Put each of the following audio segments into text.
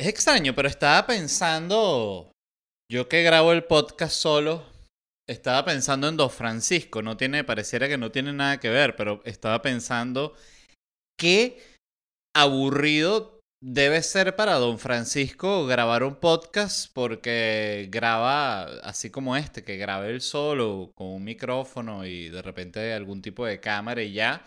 Es extraño, pero estaba pensando, yo que grabo el podcast solo, estaba pensando en Don Francisco, no tiene, pareciera que no tiene nada que ver, pero estaba pensando qué aburrido debe ser para Don Francisco grabar un podcast porque graba así como este, que grabe él solo con un micrófono y de repente algún tipo de cámara y ya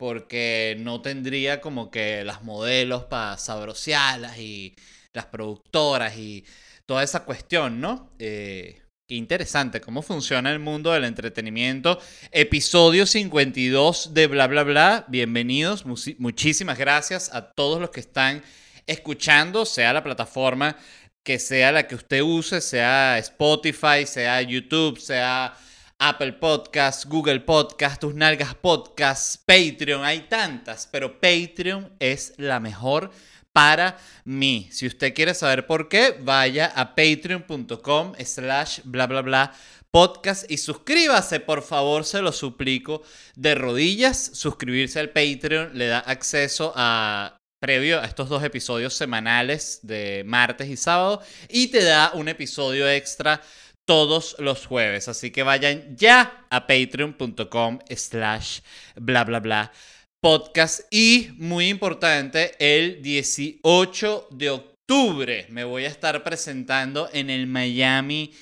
porque no tendría como que las modelos para sabrosearlas y las productoras y toda esa cuestión, ¿no? Eh, interesante cómo funciona el mundo del entretenimiento. Episodio 52 de Bla Bla Bla. Bienvenidos. muchísimas gracias a todos los que están escuchando, sea la plataforma que sea la que usted use, sea Spotify, sea YouTube, sea Apple Podcast, Google Podcast, Tus Nalgas Podcast, Patreon, hay tantas, pero Patreon es la mejor para mí. Si usted quiere saber por qué, vaya a patreon.com slash bla bla bla podcast y suscríbase, por favor, se lo suplico de rodillas. Suscribirse al Patreon le da acceso a previo a estos dos episodios semanales de martes y sábado y te da un episodio extra todos los jueves. Así que vayan ya a patreon.com slash bla bla bla podcast. Y muy importante, el 18 de octubre me voy a estar presentando en el Miami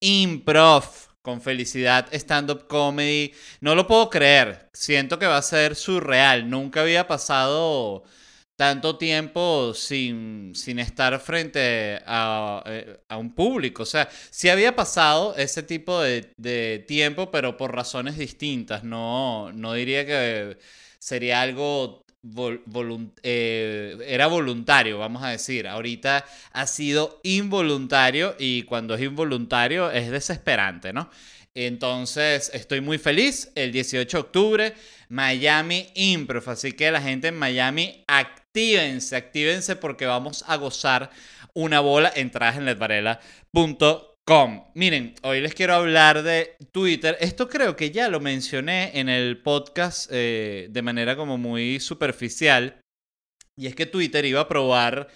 Improv con felicidad stand-up comedy. No lo puedo creer. Siento que va a ser surreal. Nunca había pasado tanto tiempo sin, sin estar frente a, eh, a, un público. O sea, sí había pasado ese tipo de, de tiempo, pero por razones distintas. No, no diría que sería algo eh, era voluntario, vamos a decir. Ahorita ha sido involuntario y cuando es involuntario es desesperante, ¿no? Entonces, estoy muy feliz. El 18 de octubre, Miami Improv. Así que la gente en Miami, actívense, actívense porque vamos a gozar una bola. Entradas en ledvarela.com. Miren, hoy les quiero hablar de Twitter. Esto creo que ya lo mencioné en el podcast eh, de manera como muy superficial. Y es que Twitter iba a probar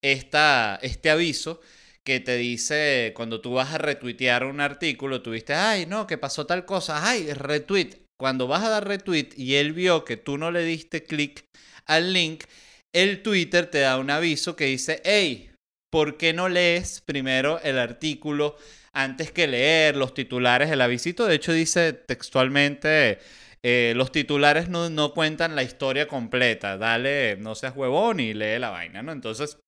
esta, este aviso que te dice cuando tú vas a retuitear un artículo, tú viste, ay, no, que pasó tal cosa, ay, retweet. Cuando vas a dar retweet y él vio que tú no le diste clic al link, el Twitter te da un aviso que dice, hey, ¿por qué no lees primero el artículo antes que leer los titulares del avisito? De hecho, dice textualmente, eh, los titulares no, no, cuentan la historia completa. Dale, no seas huevón y lee la vaina, ¿no? Entonces,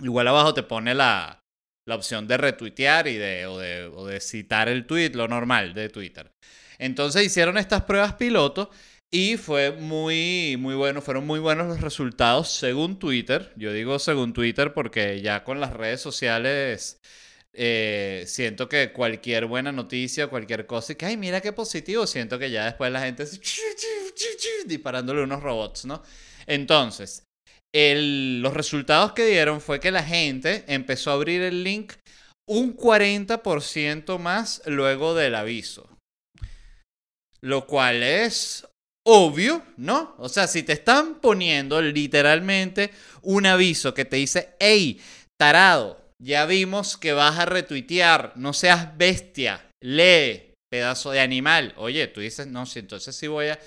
igual abajo te pone la, la opción de retuitear y de, o, de, citar el tweet, lo normal de Twitter. Entonces hicieron estas pruebas piloto y fue muy, muy bueno, fueron muy buenos los resultados según Twitter. Yo digo según Twitter porque ya con las redes sociales eh, siento que cualquier buena noticia, cualquier cosa, y que, ay, mira qué positivo, siento que ya después la gente disparándole unos robots, ¿no? Entonces, los resultados que dieron fue que la gente empezó a abrir el link un 40% más luego del aviso. Lo cual es obvio, ¿no? O sea, si te están poniendo literalmente un aviso que te dice, hey, tarado, ya vimos que vas a retuitear, no seas bestia, lee, pedazo de animal. Oye, tú dices, no, sí, entonces sí voy a,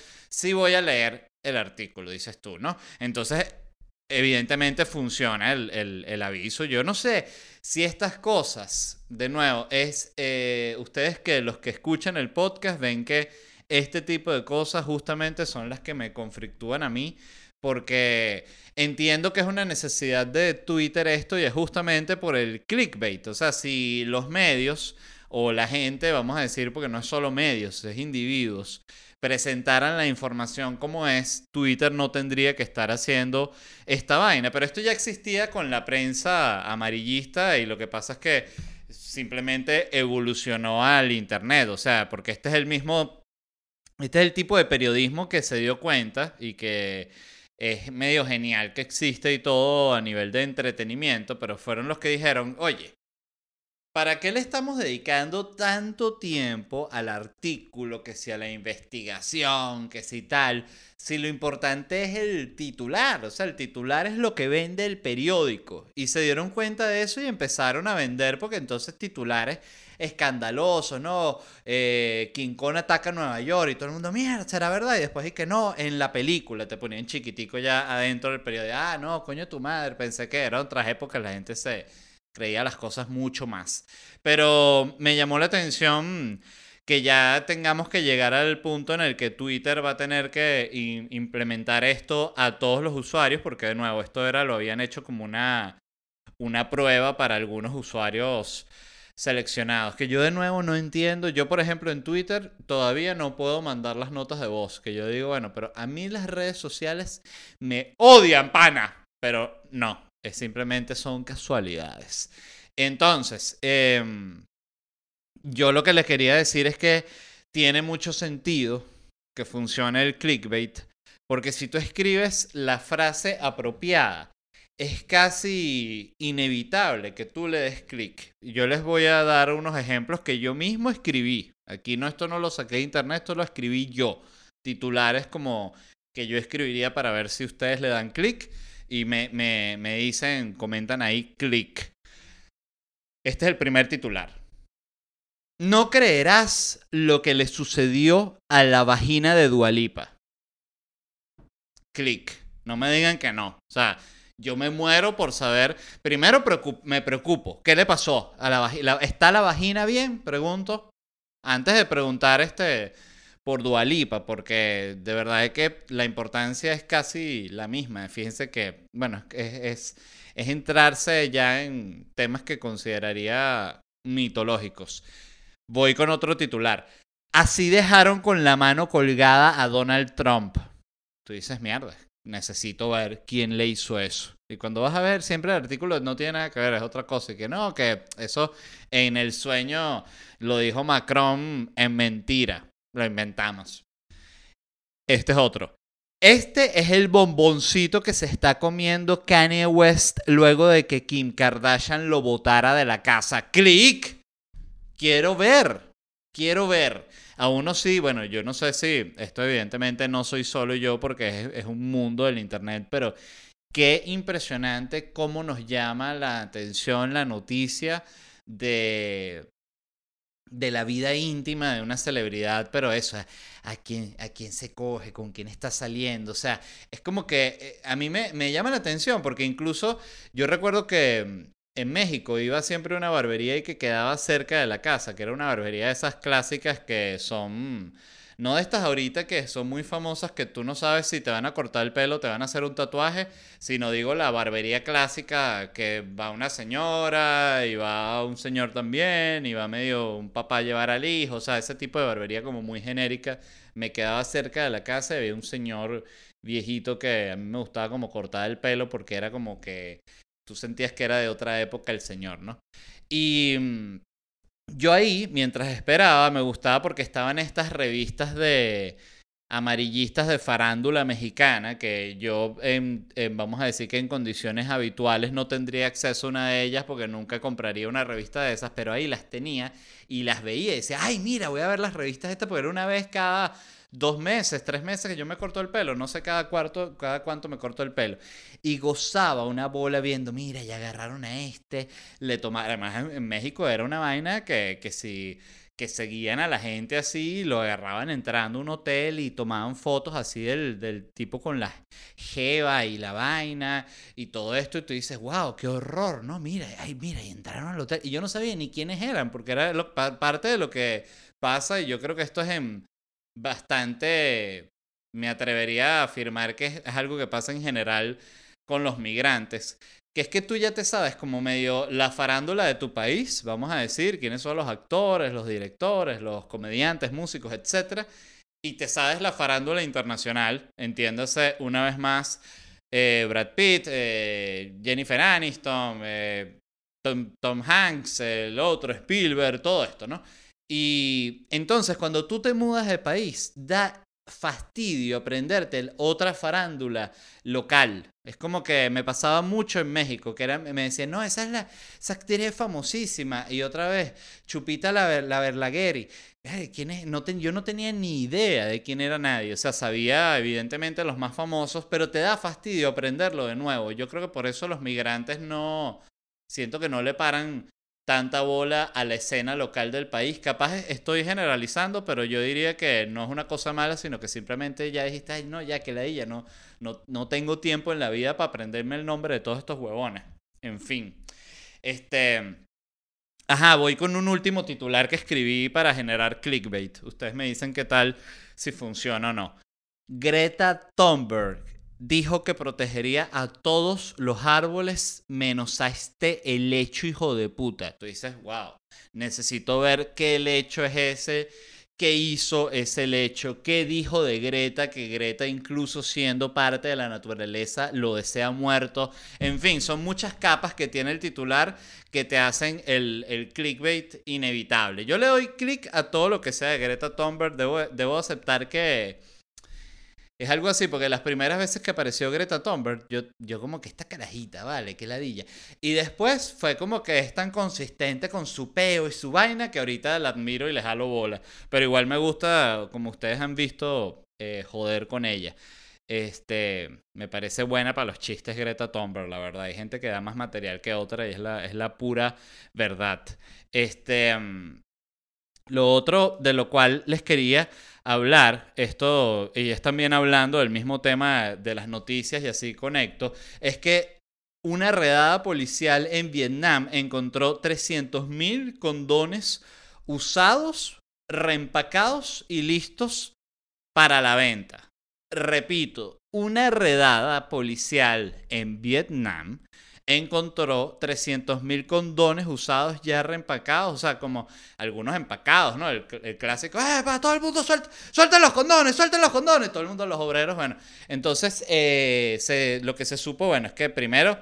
voy a leer el artículo, dices tú, ¿no? Entonces evidentemente funciona el, aviso. Yo no sé si estas cosas, de nuevo, es eh, ustedes que los que escuchan el podcast ven que este tipo de cosas justamente son las que me conflictúan a mí. Porque entiendo que es una necesidad de Twitter esto y es justamente por el clickbait. O sea, si los medios o la gente, vamos a decir, porque no es solo medios, es individuos, presentaran la información como es, Twitter no tendría que estar haciendo esta vaina. Pero esto ya existía con la prensa amarillista y lo que pasa es que simplemente evolucionó al Internet. O sea, porque este es el mismo, este es el tipo de periodismo que se dio cuenta y que es medio genial que existe y todo a nivel de entretenimiento, pero fueron los que dijeron, oye, ¿para qué le estamos dedicando tanto tiempo al artículo, que si a la investigación, que si tal? Si lo importante es el titular, o sea, el titular es lo que vende el periódico. Y se dieron cuenta de eso y empezaron a vender porque entonces titulares escandalosos, ¿no? Eh, King Kong ataca a Nueva York y todo el mundo, mierda, ¿será verdad? Y después es que no, en la película te ponían chiquitico ya adentro del periódico. Ah, no, coño tu madre, pensé que era otras épocas, la gente se creía las cosas mucho más. Pero me llamó la atención que ya tengamos que llegar al punto en el que Twitter va a tener que implementar esto a todos los usuarios, porque de nuevo, esto era, lo habían hecho como una, una prueba para algunos usuarios seleccionados, que yo de nuevo no entiendo. Yo, por ejemplo, en Twitter todavía no puedo mandar las notas de voz, que yo digo, bueno, pero a mí las redes sociales me odian, pana, pero no, es simplemente son casualidades. Entonces, eh, yo lo que les quería decir es que tiene mucho sentido que funcione el clickbait, porque si tú escribes la frase apropiada, es casi inevitable que tú le des clic. Yo les voy a dar unos ejemplos que yo mismo escribí. Aquí no, esto no lo saqué de internet, esto lo escribí yo. Titulares como que yo escribiría para ver si ustedes le dan clic y me, me, me dicen, comentan ahí clic. Este es el primer titular. No creerás lo que le sucedió a la vagina de Dualipa. Clic. No me digan que no. O sea, yo me muero por saber. Primero me preocupo. ¿Qué le pasó a la vagina? ¿Está la vagina bien? Pregunto. Antes de preguntar este por Dualipa, porque de verdad es que la importancia es casi la misma. Fíjense que, bueno, es, es entrarse ya en temas que consideraría mitológicos. Voy con otro titular. Así dejaron con la mano colgada a Donald Trump. Tú dices, mierda, necesito ver quién le hizo eso. Y cuando vas a ver, siempre el artículo no tiene nada que ver, es otra cosa. Y que no, que eso en el sueño lo dijo Macron en mentira. Lo inventamos. Este es otro. Este es el bomboncito que se está comiendo Kanye West luego de que Kim Kardashian lo botara de la casa. ¡Click! quiero ver, quiero ver. A uno sí, bueno, yo no sé si, esto evidentemente no soy solo yo porque es, un mundo del Internet, pero qué impresionante cómo nos llama la atención la noticia de, de la vida íntima de una celebridad, pero eso, a, quién, a quién se coge, con quién está saliendo, o sea, es como que eh, a mí me, me llama la atención porque incluso yo recuerdo que en México iba siempre una barbería y que quedaba cerca de la casa, que era una barbería de esas clásicas que son, no de estas ahorita que son muy famosas que tú no sabes si te van a cortar el pelo, te van a hacer un tatuaje, sino digo la barbería clásica que va una señora y va un señor también y va medio un papá a llevar al hijo, o sea, ese tipo de barbería como muy genérica. Me quedaba cerca de la casa y había un señor viejito que a mí me gustaba como cortar el pelo porque era como que tú sentías que era de otra época el señor, ¿no? Y mm, yo ahí, mientras esperaba, me gustaba porque estaban estas revistas de amarillistas de farándula mexicana, que yo, vamos a decir que en condiciones habituales no tendría acceso a una de ellas porque nunca compraría una revista de esas, pero ahí las tenía y las veía y decía, ay, mira, voy a ver las revistas estas porque era una vez cada dos meses, tres meses que yo me corto el pelo, no sé cada, cuarto, cada cuánto me corto el pelo. Y gozaba una bola viendo, mira, ya agarraron a este, le tomaron, además en, México era una vaina que, que si que seguían a la gente así, lo agarraban entrando a un hotel y tomaban fotos así del, del, tipo con la jeva y la vaina y todo esto. Y tú dices, wow, qué horror, ¿no? Mira, ay, mira, y entraron al hotel. Y yo no sabía ni quiénes eran, porque era parte de lo que pasa. Y yo creo que esto es en, bastante, me atrevería a afirmar que es, algo que pasa en general con los migrantes, que es que tú ya te sabes como medio la farándula de tu país, vamos a decir, quiénes son los actores, los directores, los comediantes, músicos, etc. Y te sabes la farándula internacional, entiéndase una vez más eh, Brad Pitt, eh, Jennifer Aniston, eh, Tom, Tom, Hanks, el otro, Spielberg, todo esto, ¿no? Y entonces cuando tú te mudas de país, da fastidio aprenderte otra farándula local. Es como que me pasaba mucho en México, que era, me decían, no, esa es la, esa actriz es famosísima. Y otra vez, Chupita la, la Berlagueri. ¿quién es? No yo no tenía ni idea de quién era nadie. O sea, sabía evidentemente los más famosos, pero te da fastidio aprenderlo de nuevo. Yo creo que por eso los migrantes no, siento que no le paran tanta bola a la escena local del país. Capaz estoy generalizando, pero yo diría que no es una cosa mala, sino que simplemente ya dijiste, ay, no, ya que la ella, no, no, no tengo tiempo en la vida para aprenderme el nombre de todos estos huevones. En fin. Este. Ajá, voy con un último titular que escribí para generar clickbait. Ustedes me dicen qué tal, si funciona o no. Greta Thunberg dijo que protegería a todos los árboles menos a este helecho hijo de puta. Tú dices, wow, necesito ver qué helecho es ese, qué hizo ese helecho, qué dijo de Greta, que Greta incluso siendo parte de la naturaleza lo desea muerto. En fin, son muchas capas que tiene el titular que te hacen el, el clickbait inevitable. Yo le doy click a todo lo que sea de Greta Thunberg, debo, debo aceptar que es algo así, porque las primeras veces que apareció Greta Thunberg, yo, yo como que esta carajita, vale, qué ladilla. Y después fue como que es tan consistente con su peo y su vaina que ahorita la admiro y le jalo bola. Pero igual me gusta, como ustedes han visto, eh, joder con ella. Este, me parece buena para los chistes Greta Thunberg, la verdad. Hay gente que da más material que otra y es la, es la pura verdad. Este, mm, lo otro de lo cual les quería hablar, esto, y es también hablando del mismo tema de las noticias y así conecto, es que una redada policial en Vietnam encontró 300.000 condones usados, reempacados y listos para la venta. Repito, una redada policial en Vietnam encontró 300.000 condones usados ya reempacados, o sea, como algunos empacados, ¿no? El, clásico, ¡eh, para todo el mundo suelta, suelten los condones, suelten los condones! Todo el mundo, los obreros, bueno. Entonces, eh, lo que se supo, bueno, es que primero,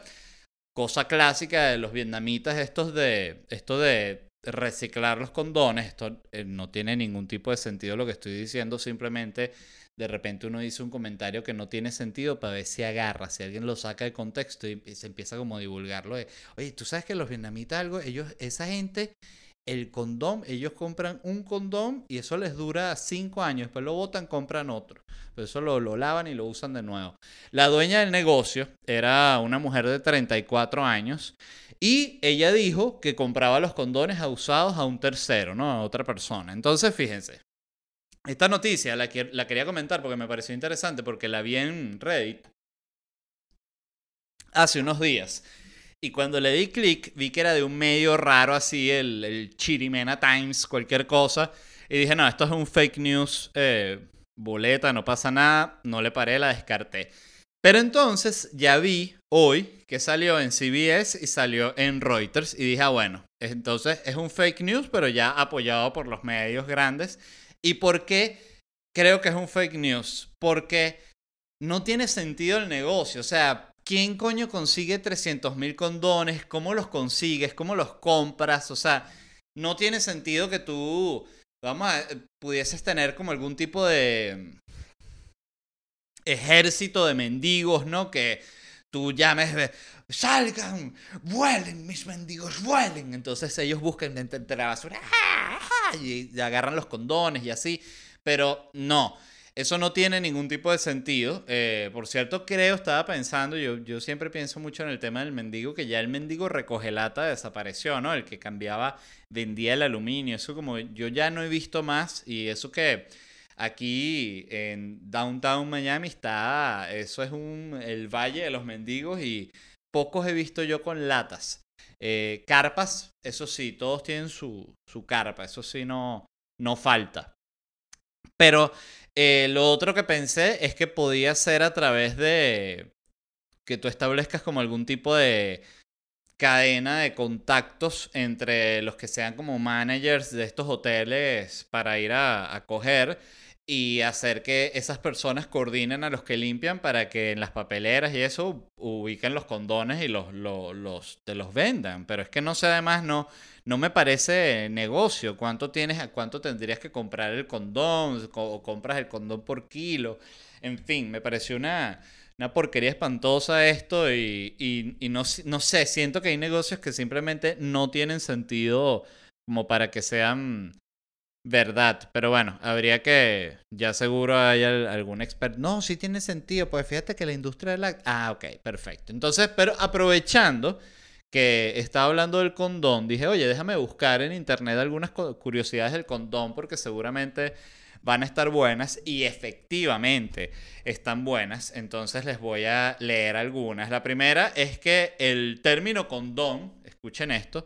cosa clásica de los vietnamitas, estos de, esto de reciclar los condones, esto eh, no tiene ningún tipo de sentido lo que estoy diciendo, simplemente de repente uno dice un comentario que no tiene sentido para ver si agarra, si alguien lo saca de contexto y, se empieza como a divulgarlo. Oye, tú sabes que los vietnamitas algo, ellos, esa gente, el condón, ellos compran un condón y eso les dura cinco años, después lo botan, compran otro. Pero eso lo, lo lavan y lo usan de nuevo. La dueña del negocio era una mujer de 34 años y ella dijo que compraba los condones usados a un tercero, ¿no? A otra persona. Entonces, fíjense, esta noticia la, la quería comentar porque me pareció interesante porque la vi en Reddit hace unos días. Y cuando le di clic, vi que era de un medio raro así, el, el Chirimena Times, cualquier cosa. Y dije, no, esto es un fake news, eh, boleta, no pasa nada. No le paré, la descarté. Pero entonces ya vi hoy que salió en CBS y salió en Reuters. Y dije, ah, bueno, entonces es un fake news, pero ya apoyado por los medios grandes. ¿Y por qué creo que es un fake news? Porque no tiene sentido el negocio. O sea, ¿quién coño consigue 300 mil condones? ¿Cómo los consigues? ¿Cómo los compras? O sea, no tiene sentido que tú, vamos a, pudieses tener como algún tipo de ejército de mendigos, ¿no? Que tú llames, salgan, vuelen, mis mendigos, vuelen. Entonces ellos buscan entre la basura y agarran los condones y así. Pero no, eso no tiene ningún tipo de sentido. Eh, por cierto, creo, estaba pensando, yo, yo siempre pienso mucho en el tema del mendigo, que ya el mendigo recoge lata desapareció, ¿no? El que cambiaba, vendía el aluminio. Eso como yo ya no he visto más y eso que aquí en Downtown Miami está, eso es un, el Valle de los Mendigos y pocos he visto yo con latas. Eh, carpas, eso sí, todos tienen su, su carpa, eso sí no, no falta. Pero eh, lo otro que pensé es que podía ser a través de que tú establezcas como algún tipo de cadena de contactos entre los que sean como managers de estos hoteles para ir a, a coger y hacer que esas personas coordinen a los que limpian para que en las papeleras y eso ubiquen los condones y los, los, te los vendan. Pero es que no sé, además, no, no me parece negocio. ¿Cuánto tienes, cuánto tendrías que comprar el condón? O compras el condón por kilo. En fin, me pareció una, una porquería espantosa esto y, no, no, sé, siento que hay negocios que simplemente no tienen sentido como para que sean verdad. Pero bueno, habría que, ya seguro hay algún experto. No, sí tiene sentido, pues fíjate que la industria de la... Ah, ok, perfecto. Entonces, pero aprovechando que estaba hablando del condón, dije, oye, déjame buscar en internet algunas curiosidades del condón porque seguramente van a estar buenas y efectivamente están buenas. Entonces les voy a leer algunas. La primera es que el término condón, escuchen esto,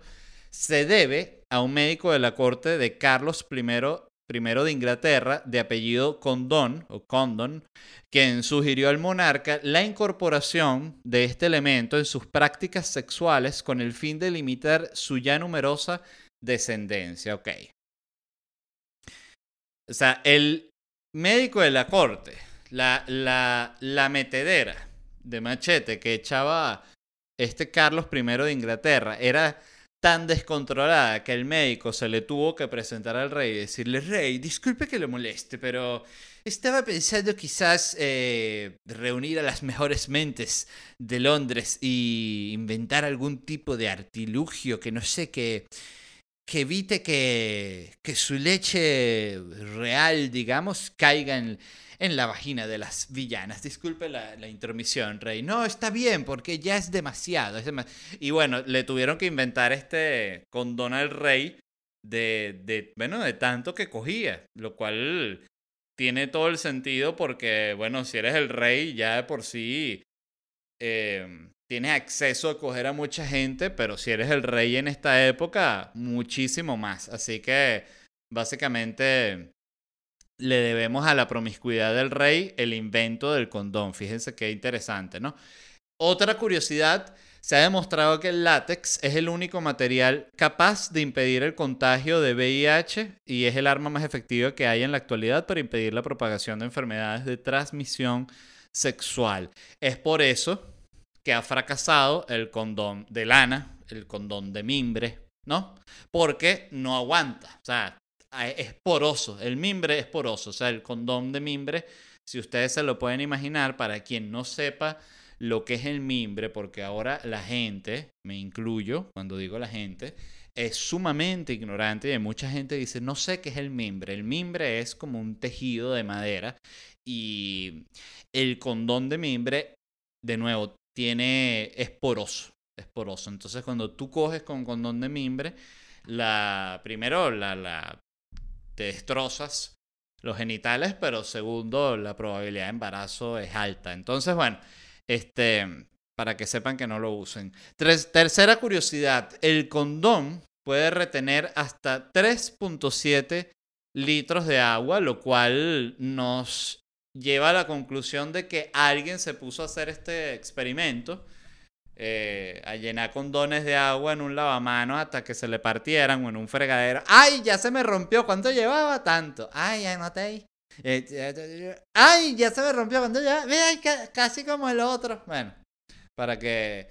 se debe a un médico de la corte de Carlos I, de Inglaterra, de apellido Condon o Condon, quien sugirió al monarca la incorporación de este elemento en sus prácticas sexuales con el fin de limitar su ya numerosa descendencia. Ok. O sea, el médico de la corte, la, la, la metedera de machete que echaba este Carlos I de Inglaterra, era tan descontrolada que el médico se le tuvo que presentar al rey y decirle, rey, disculpe que le moleste, pero estaba pensando quizás eh, reunir a las mejores mentes de Londres y inventar algún tipo de artilugio que no sé, que, que evite que, que su leche real, digamos, caiga en en la vagina de las villanas. Disculpe la, la Rey. No, está bien, porque ya es demasiado, Y bueno, le tuvieron que inventar este condón al rey de, de, bueno, de tanto que cogía, lo cual tiene todo el sentido porque, bueno, si eres el rey, ya de por sí eh, tienes acceso a coger a mucha gente, pero si eres el rey en esta época, muchísimo más. Así que, básicamente, le debemos a la promiscuidad del rey el invento del condón. Fíjense qué interesante, ¿no? Otra curiosidad, se ha demostrado que el látex es el único material capaz de impedir el contagio de VIH y es el arma más efectiva que hay en la actualidad para impedir la propagación de enfermedades de transmisión sexual. Es por eso que ha fracasado el condón de lana, el condón de mimbre, ¿no? Porque no aguanta. O sea, es poroso, el mimbre es poroso, o sea, el condón de mimbre, si ustedes se lo pueden imaginar, para quien no sepa lo que es el mimbre, porque ahora la gente, me incluyo cuando digo la gente, es sumamente ignorante y mucha gente dice, no sé qué es el mimbre. El mimbre es como un tejido de madera y el condón de mimbre, de nuevo, tiene, es poroso, es poroso. Entonces cuando tú coges con condón de mimbre, la, primero la, la te destrozas los genitales, pero segundo, la probabilidad de embarazo es alta. Entonces, bueno, este, para que sepan que no lo usen. tercera curiosidad, el condón puede retener hasta 3.7 litros de agua, lo cual nos lleva a la conclusión de que alguien se puso a hacer este experimento eh, a llenar condones de agua en un lavamanos hasta que se le partieran o en un fregadero. ¡Ay, ya se me rompió! ¿Cuánto llevaba? Tanto. ¡Ay, anoté! Eh, ¡Ay, ya se me rompió! ¿Cuánto llevaba? Mira, casi como el otro. Bueno, para que...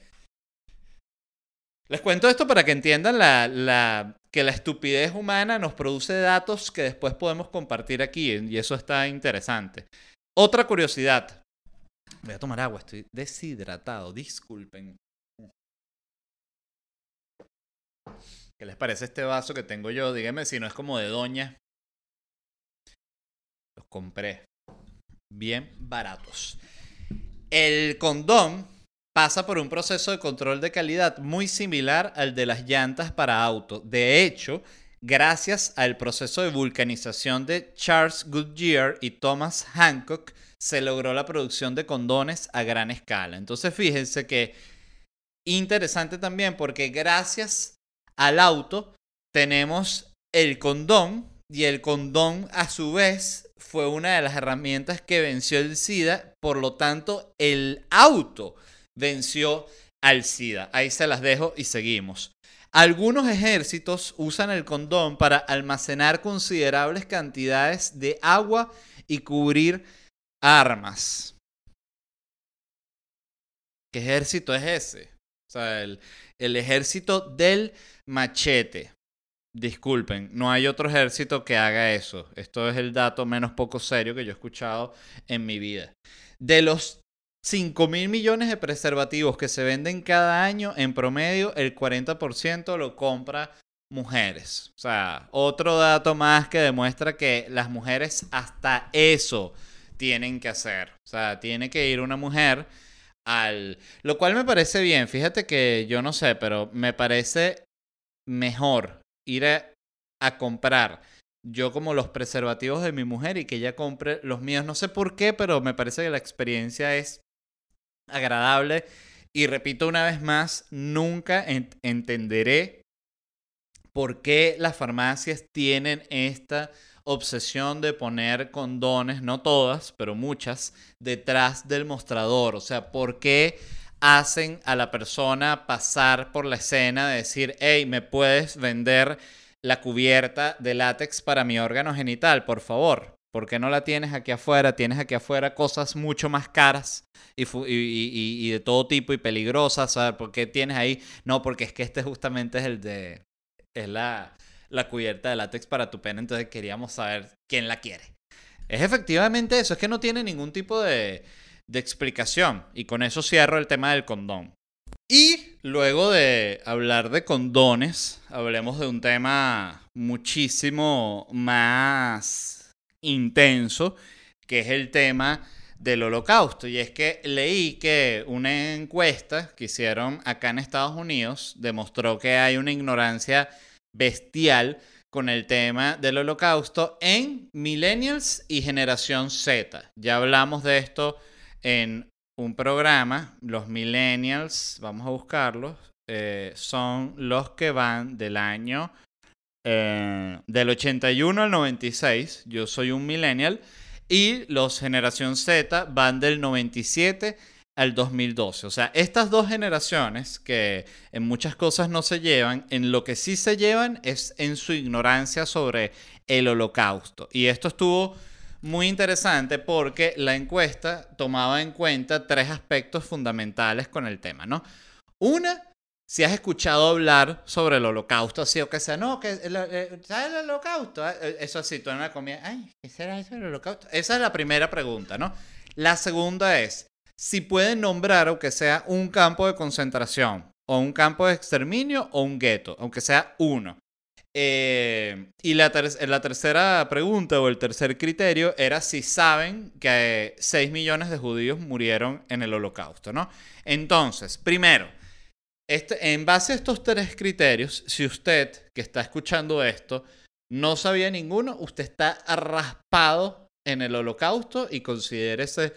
Les cuento esto para que entiendan la, la, que la estupidez humana nos produce datos que después podemos compartir aquí y eso está interesante. Otra curiosidad. Voy a tomar agua, estoy deshidratado, disculpen. ¿Qué les parece este vaso que tengo yo? Díganme si no es como de doña. Los compré. Bien baratos. El condón pasa por un proceso de control de calidad muy similar al de las llantas para auto. De hecho, gracias al proceso de vulcanización de Charles Goodyear y Thomas Hancock, se logró la producción de condones a gran escala. Entonces fíjense que interesante también porque gracias al auto tenemos el condón y el condón a su vez fue una de las herramientas que venció el SIDA, por lo tanto el auto venció al SIDA. Ahí se las dejo y seguimos. Algunos ejércitos usan el condón para almacenar considerables cantidades de agua y cubrir armas. ¿Qué ejército es ese? O sea, el, ejército del machete. Disculpen, no hay otro ejército que haga eso. Esto es el dato menos poco serio que yo he escuchado en mi vida. De los 5 mil millones de preservativos que se venden cada año, en promedio el 40% lo compra mujeres. O sea, otro dato más que demuestra que las mujeres hasta eso tienen que hacer. O sea, tiene que ir una mujer al... Lo cual me parece bien. Fíjate que yo no sé, pero me parece mejor ir a, a comprar yo como los preservativos de mi mujer y que ella compre los míos. No sé por qué, pero me parece que la experiencia es agradable. Y repito una vez más, nunca entenderé por qué las farmacias tienen esta obsesión de poner condones, no todas, pero muchas, detrás del mostrador. O sea, ¿por qué hacen a la persona pasar por la escena de decir, hey, ¿me puedes vender la cubierta de látex para mi órgano genital, por favor? ¿Por qué no la tienes aquí afuera? Tienes aquí afuera cosas mucho más caras y, y, de todo tipo y peligrosas. ¿sabes? ¿Por qué tienes ahí? No, porque es que este justamente es el de... Es la, la cubierta de látex para tu pene, entonces queríamos saber quién la quiere. Es efectivamente eso, es que no tiene ningún tipo de, de explicación. Y con eso cierro el tema del condón. Y luego de hablar de condones, hablemos de un tema muchísimo más intenso, que es el tema del holocausto. Y es que leí que una encuesta que hicieron acá en Estados Unidos demostró que hay una ignorancia bestial con el tema del holocausto en millennials y generación Z. Ya hablamos de esto en un programa. Los millennials, vamos a buscarlos, eh, son los que van del año eh, del 81 al 96, yo soy un millennial, y los generación Z van del 97 al 2012. O sea, estas dos generaciones que en muchas cosas no se llevan, en lo que sí se llevan es en su ignorancia sobre el holocausto. Y esto estuvo muy interesante porque la encuesta tomaba en cuenta tres aspectos fundamentales con el tema, ¿no? Una, si has escuchado hablar sobre el holocausto, así o que sea, no, eh, ¿sabes el holocausto? Ah, eh, eso así, tú en la comida, ay, ¿qué será eso el holocausto? Esa es la primera pregunta, ¿no? La segunda es, si pueden nombrar, aunque sea un campo de concentración, o un campo de exterminio, o un gueto, aunque sea uno. Eh, y la, la, tercera pregunta o el tercer criterio era si saben que 6 millones de judíos murieron en el holocausto, ¿no? Entonces, primero, este, en base a estos tres criterios, si usted que está escuchando esto no sabía ninguno, usted está raspado en el holocausto y considérese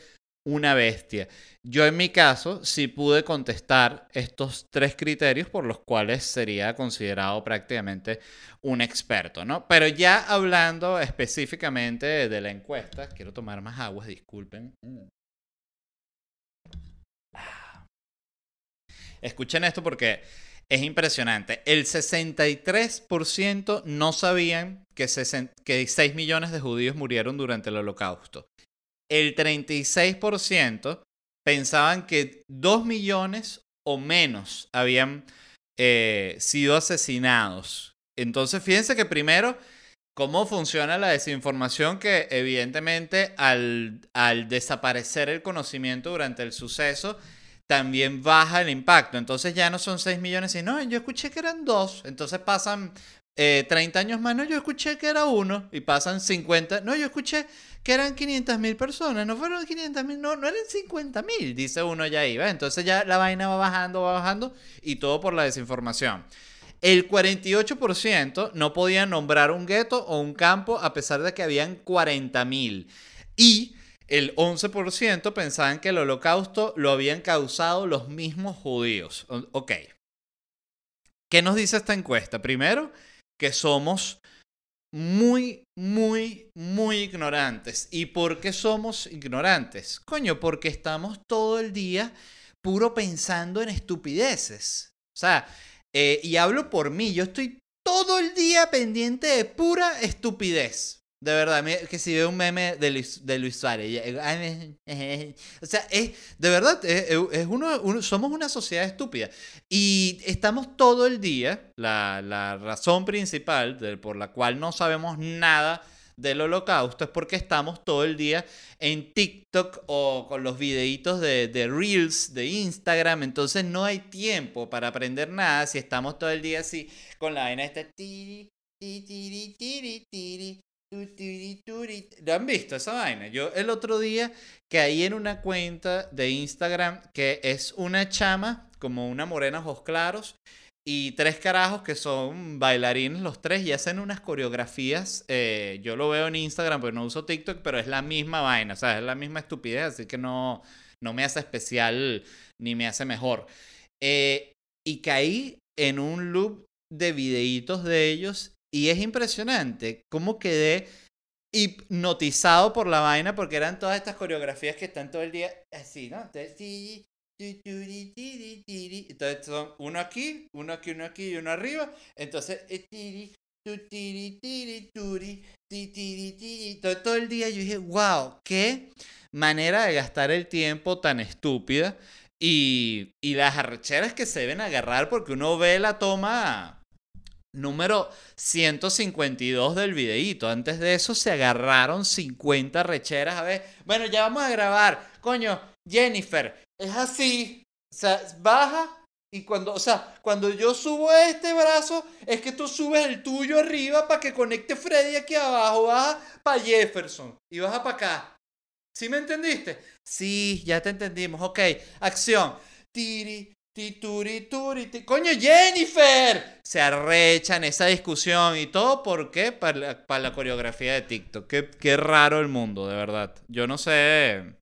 una bestia. Yo en mi caso sí pude contestar estos tres criterios por los cuales sería considerado prácticamente un experto, ¿no? Pero ya hablando específicamente de la encuesta, quiero tomar más aguas, disculpen. Escuchen esto porque es impresionante. El 63% no sabían que, 6 millones de judíos murieron durante el holocausto. El 36% pensaban que 2 millones o menos habían eh, sido asesinados. Entonces, fíjense que primero, cómo funciona la desinformación que evidentemente al desaparecer el conocimiento durante el suceso, también baja el impacto. Entonces ya no son 6 millones, y no, yo escuché que eran 2. Entonces pasan 30 eh, años más, no, yo escuché que era 1. Y pasan 50, no, yo escuché que eran 500 mil personas. No fueron 500 mil, no, no eran 50 mil, dice uno ya iba. Entonces ya la vaina va bajando, va bajando y todo por la desinformación. El 48% no podía nombrar un gueto o un campo a pesar de que habían 40 mil. Y el 11% pensaban que el holocausto lo habían causado los mismos judíos. Ok. ¿Qué nos dice esta encuesta? Primero, que somos muy, muy, muy ignorantes. ¿Y por qué somos ignorantes? Coño, porque estamos todo el día puro pensando en estupideces. O sea, eh, y hablo por mí, yo estoy todo el día pendiente de pura estupidez. De verdad, que si veo un meme de Luis, de Luis Suárez. O sea, es, de verdad, es, uno, somos una sociedad estúpida. Y estamos todo el día, la, razón principal por la cual no sabemos nada del holocausto es porque estamos todo el día en TikTok o con los videitos de, de Reels, de Instagram, entonces no hay tiempo para aprender nada si estamos todo el día así con la vaina esta... ¿Lo han visto esa vaina? Yo el otro día caí en una cuenta de Instagram que es una chama, como una morena ojos claros, y tres carajos que son bailarines los tres y hacen unas coreografías. Eh, yo lo veo en Instagram, pero no uso TikTok, pero es la misma vaina, o sea, es la misma estupidez, así que no, no me hace especial ni me hace mejor. Eh, y caí en un loop de videitos de ellos y es impresionante cómo quedé hipnotizado por la vaina porque eran todas estas coreografías que están todo el día así, ¿no? Entonces, entonces son uno aquí, uno aquí, uno aquí y uno arriba. Entonces, todo, el día yo dije, wow, qué manera de gastar el tiempo tan estúpida. Y, y las arrecheras que se deben agarrar porque uno ve la toma número 152 del videíto. Antes de eso se agarraron 50 recheras. A ver, bueno, ya vamos a grabar. Coño, Jennifer, es así. O sea, baja y cuando, o sea, cuando yo subo este brazo, es que tú subes el tuyo arriba para que conecte Freddy aquí abajo. Baja para Jefferson y baja para acá. ¿Sí me entendiste? Sí, ya te entendimos. Ok, acción. Tiri, Tituri, turi, Coño, Jennifer. Se arrechan esa discusión y todo. ¿Por qué? Para la, para la coreografía de TikTok. Qué, qué, raro el mundo, de verdad. Yo no sé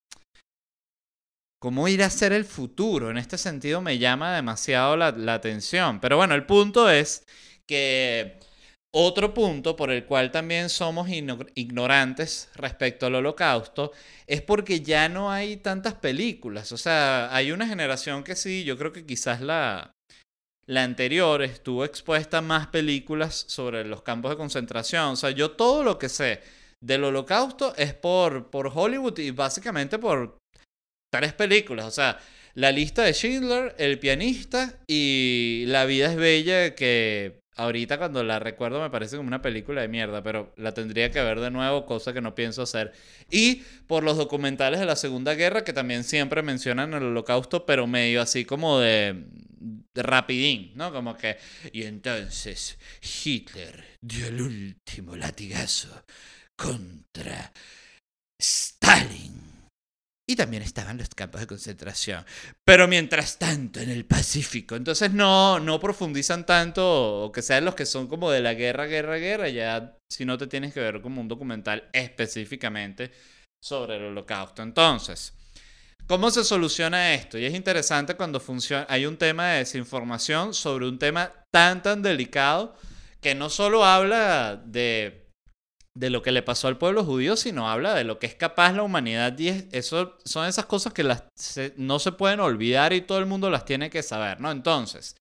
cómo ir a ser el futuro. En este sentido me llama demasiado la, la atención. Pero bueno, el punto es que otro punto por el cual también somos ignorantes respecto al holocausto es porque ya no hay tantas películas. O sea, hay una generación que sí, yo creo que quizás la, la anterior estuvo expuesta a más películas sobre los campos de concentración. O sea, yo todo lo que sé del holocausto es por, por Hollywood y básicamente por tres películas. O sea, La lista de Schindler, El pianista y La vida es bella que ahorita cuando la recuerdo me parece como una película de mierda, pero la tendría que ver de nuevo, cosa que no pienso hacer. Y por los documentales de la Segunda Guerra, que también siempre mencionan el holocausto, pero medio así como de, rapidín, ¿no? Como que... Y entonces Hitler dio el último latigazo contra Stalin y también estaban los campos de concentración. Pero mientras tanto, en el Pacífico. Entonces no, no profundizan tanto, o que sean los que son como de la guerra, guerra, guerra, ya si no te tienes que ver como un documental específicamente sobre el holocausto. Entonces, ¿cómo se soluciona esto? Y es interesante cuando funciona, hay un tema de desinformación sobre un tema tan, tan delicado que no solo habla de de lo que le pasó al pueblo judío, sino habla de lo que es capaz la humanidad. Y eso son esas cosas que las, no se pueden olvidar y todo el mundo las tiene que saber, ¿no? Entonces,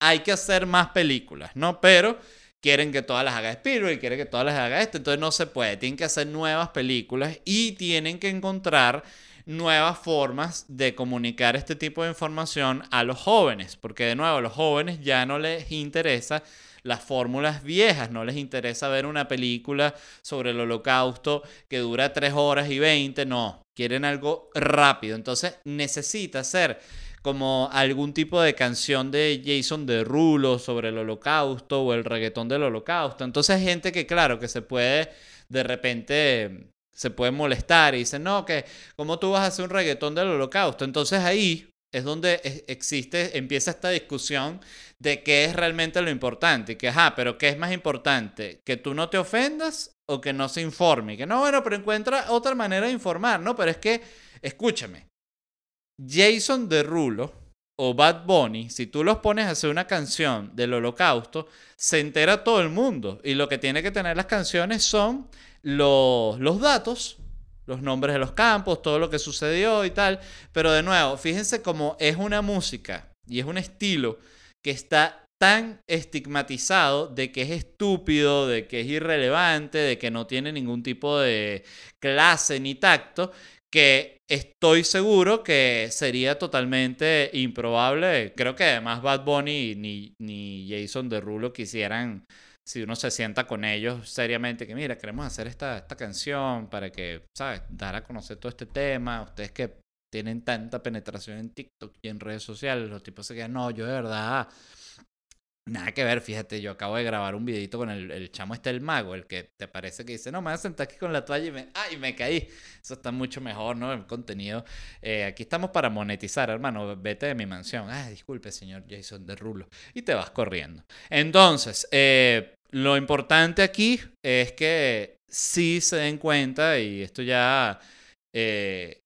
hay que hacer más películas, ¿no? Pero quieren que todas las haga Spielberg, quieren que todas las haga este, entonces no se puede. Tienen que hacer nuevas películas y tienen que encontrar nuevas formas de comunicar este tipo de información a los jóvenes, porque de nuevo a los jóvenes ya no les interesa las fórmulas viejas, no les interesa ver una película sobre el holocausto que dura 3 horas y 20, no, quieren algo rápido, entonces necesita ser como algún tipo de canción de Jason Derulo sobre el holocausto o el reggaetón del holocausto. Entonces hay gente que claro, que se puede de repente se puede molestar y dice, no, que ¿cómo tú vas a hacer un reggaetón del holocausto? Entonces ahí es donde existe, empieza esta discusión de qué es realmente lo importante. Que, ajá, pero ¿qué es más importante? ¿Que tú no te ofendas o que no se informe? Que no, bueno, pero encuentra otra manera de informar, ¿no? Pero es que, escúchame, Jason Derulo o Bad Bunny, si tú los pones a hacer una canción del holocausto, se entera todo el mundo. Y lo que tiene que tener las canciones son los, los datos los nombres de los campos, todo lo que sucedió y tal. Pero de nuevo, fíjense cómo es una música y es un estilo que está tan estigmatizado de que es estúpido, de que es irrelevante, de que no tiene ningún tipo de clase ni tacto, que estoy seguro que sería totalmente improbable. Creo que además Bad Bunny ni, ni Jason Derulo quisieran si uno se sienta con ellos seriamente, que mira, queremos hacer esta, esta canción para que, ¿sabes? Dar a conocer todo este tema, ustedes que tienen tanta penetración en TikTok y en redes sociales, los tipos se quedan, no, yo de verdad Nada que ver, fíjate, yo acabo de grabar un videito con el, el chamo este, el mago, el que te parece que dice, no, me voy a sentar aquí con la toalla y me, ¡ay, me caí! Eso está mucho mejor, ¿no? El contenido. Eh, aquí estamos para monetizar, hermano, vete de mi mansión. Ah, disculpe, señor Jason de Rulo. Y te vas corriendo. Entonces, eh, lo importante aquí es que sí se den cuenta, y esto ya eh,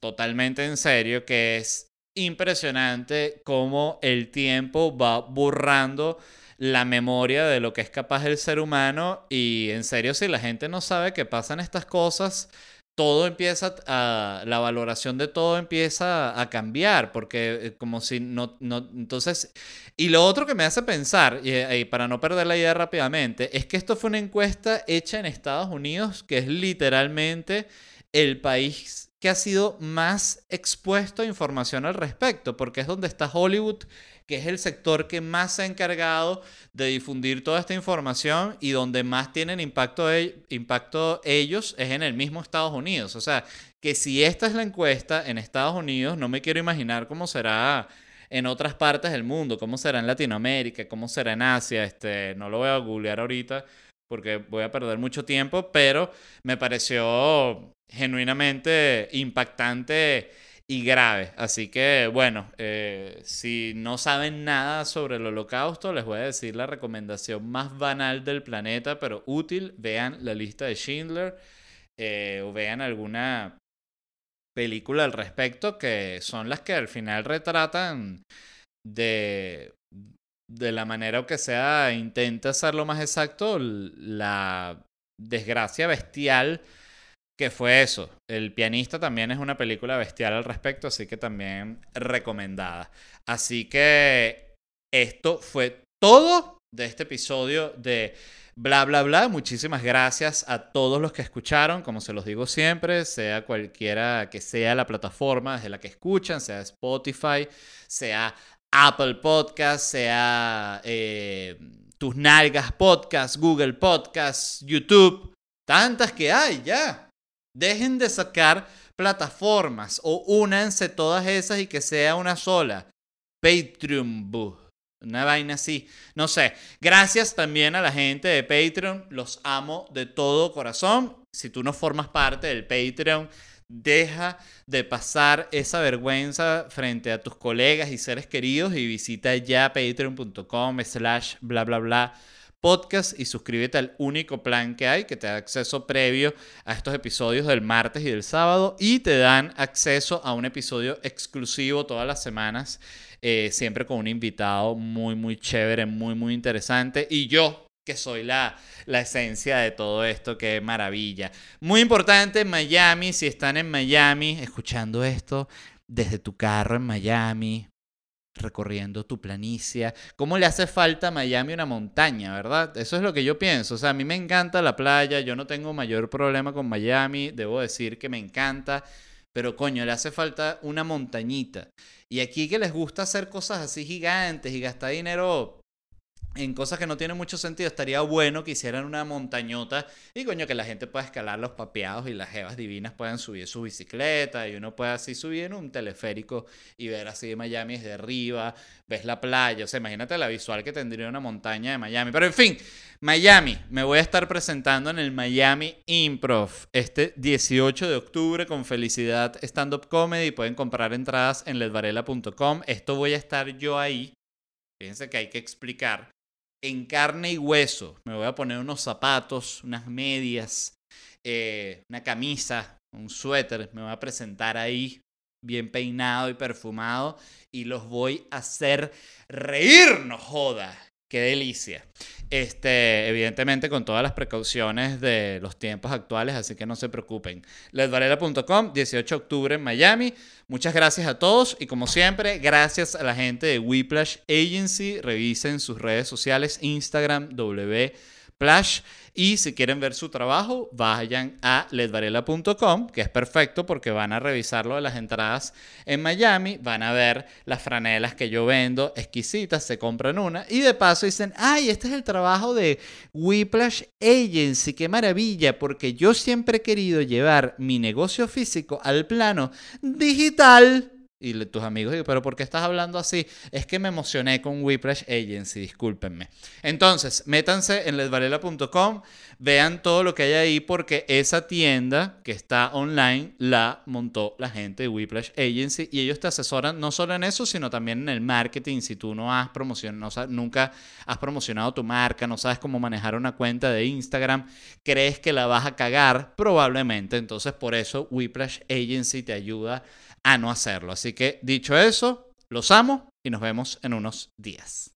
totalmente en serio, que es impresionante cómo el tiempo va borrando la memoria de lo que es capaz el ser humano. Y en serio si la gente no sabe que pasan estas cosas, todo empieza a, la valoración de todo empieza a cambiar, porque eh, como si no, no, entonces, y lo otro que me hace pensar, y, y, para no perder la idea rápidamente, es que esto fue una encuesta hecha en Estados Unidos, que es literalmente el país que ha sido más expuesto a información al respecto, porque es donde está Hollywood, que es el sector que más se ha encargado de difundir toda esta información y donde más tienen impacto, impacto ellos es en el mismo Estados Unidos. O sea, que si esta es la encuesta en Estados Unidos, no me quiero imaginar cómo será en otras partes del mundo, cómo será en Latinoamérica, cómo será en Asia, este, no lo voy a googlear ahorita porque voy a perder mucho tiempo, pero me pareció genuinamente impactante y grave. Así que bueno, eh, si no saben nada sobre el holocausto, les voy a decir la recomendación más banal del planeta, pero útil. Vean la lista de Schindler eh, o vean alguna película al respecto que son las que al final retratan de, de la manera que sea, intenta hacerlo más exacto, la desgracia bestial que fue eso. El pianista también es una película bestial al respecto, así que también recomendada. Así que esto fue todo de este episodio de bla bla bla. Muchísimas gracias a todos los que escucharon, como se los digo siempre, sea cualquiera que sea la plataforma desde la que escuchan, sea Spotify, sea Apple Podcast, sea eh, Tus Nalgas Podcast, Google Podcast, YouTube. Tantas que hay ya. Dejen de sacar plataformas o únanse todas esas y que sea una sola. Patreon, una vaina así. No sé. Gracias también a la gente de Patreon. Los amo de todo corazón. Si tú no formas parte del Patreon, deja de pasar esa vergüenza frente a tus colegas y seres queridos y visita ya patreon.com slash bla bla bla podcast y suscríbete al único plan que hay que te da acceso previo a estos episodios del martes y del sábado y te dan acceso a un episodio exclusivo todas las semanas, eh, siempre con un invitado muy, muy chévere, muy, muy interesante. Y yo, que soy la, la esencia de todo esto, qué maravilla. Muy importante, Miami, si están en Miami escuchando esto desde tu carro en Miami, recorriendo tu planicie. ¿Cómo le hace falta a Miami una montaña, verdad? Eso es lo que yo pienso. O sea, a mí me encanta la playa, yo no tengo mayor problema con Miami, debo decir que me encanta, pero coño, le hace falta una montañita. Y aquí que les gusta hacer cosas así gigantes y gastar dinero en cosas que no tienen mucho sentido, estaría bueno que hicieran una montañota y coño que la gente pueda escalar los papeados y las jevas divinas puedan subir su bicicleta y uno pueda así subir en un teleférico y ver así Miami desde arriba, ves la playa, o sea, imagínate la visual que tendría una montaña de Miami. Pero en fin, Miami, me voy a estar presentando en el Miami Improv este 18 de octubre con Felicidad Stand Up Comedy, pueden comprar entradas en ledvarela.com. Esto voy a estar yo ahí. Fíjense que hay que explicar en carne y hueso. Me voy a poner unos zapatos, unas medias, eh, una camisa, un suéter. Me voy a presentar ahí bien peinado y perfumado y los voy a hacer reír, no joda. Qué delicia. Este, evidentemente con todas las precauciones de los tiempos actuales, así que no se preocupen. Ledvarela.com, 18 de octubre en Miami. Muchas gracias a todos y como siempre, gracias a la gente de Whiplash Agency. Revisen sus redes sociales, Instagram, Wplash Y si quieren ver su trabajo, vayan a ledvarela.com, que es perfecto porque van a revisar lo de las entradas en Miami, van a ver las franelas que yo vendo, exquisitas, se compran una y de paso dicen, ay, este es el trabajo de Whiplash Agency, qué maravilla, porque yo siempre he querido llevar mi negocio físico al plano digital. Y tus amigos pero ¿por qué estás hablando así? Es que me emocioné con Whiplash Agency, discúlpenme. Entonces, métanse en ledvarela.com, vean todo lo que hay ahí porque esa tienda que está online la montó la gente de Whiplash Agency y ellos te asesoran no solo en eso, sino también en el marketing. Si tú no has promocionado, nunca has promocionado tu marca, no sabes cómo manejar una cuenta de Instagram, crees que la vas a cagar, probablemente. Entonces, por eso Whiplash Agency te ayuda a no hacerlo. Así que dicho eso, los amo y nos vemos en unos días.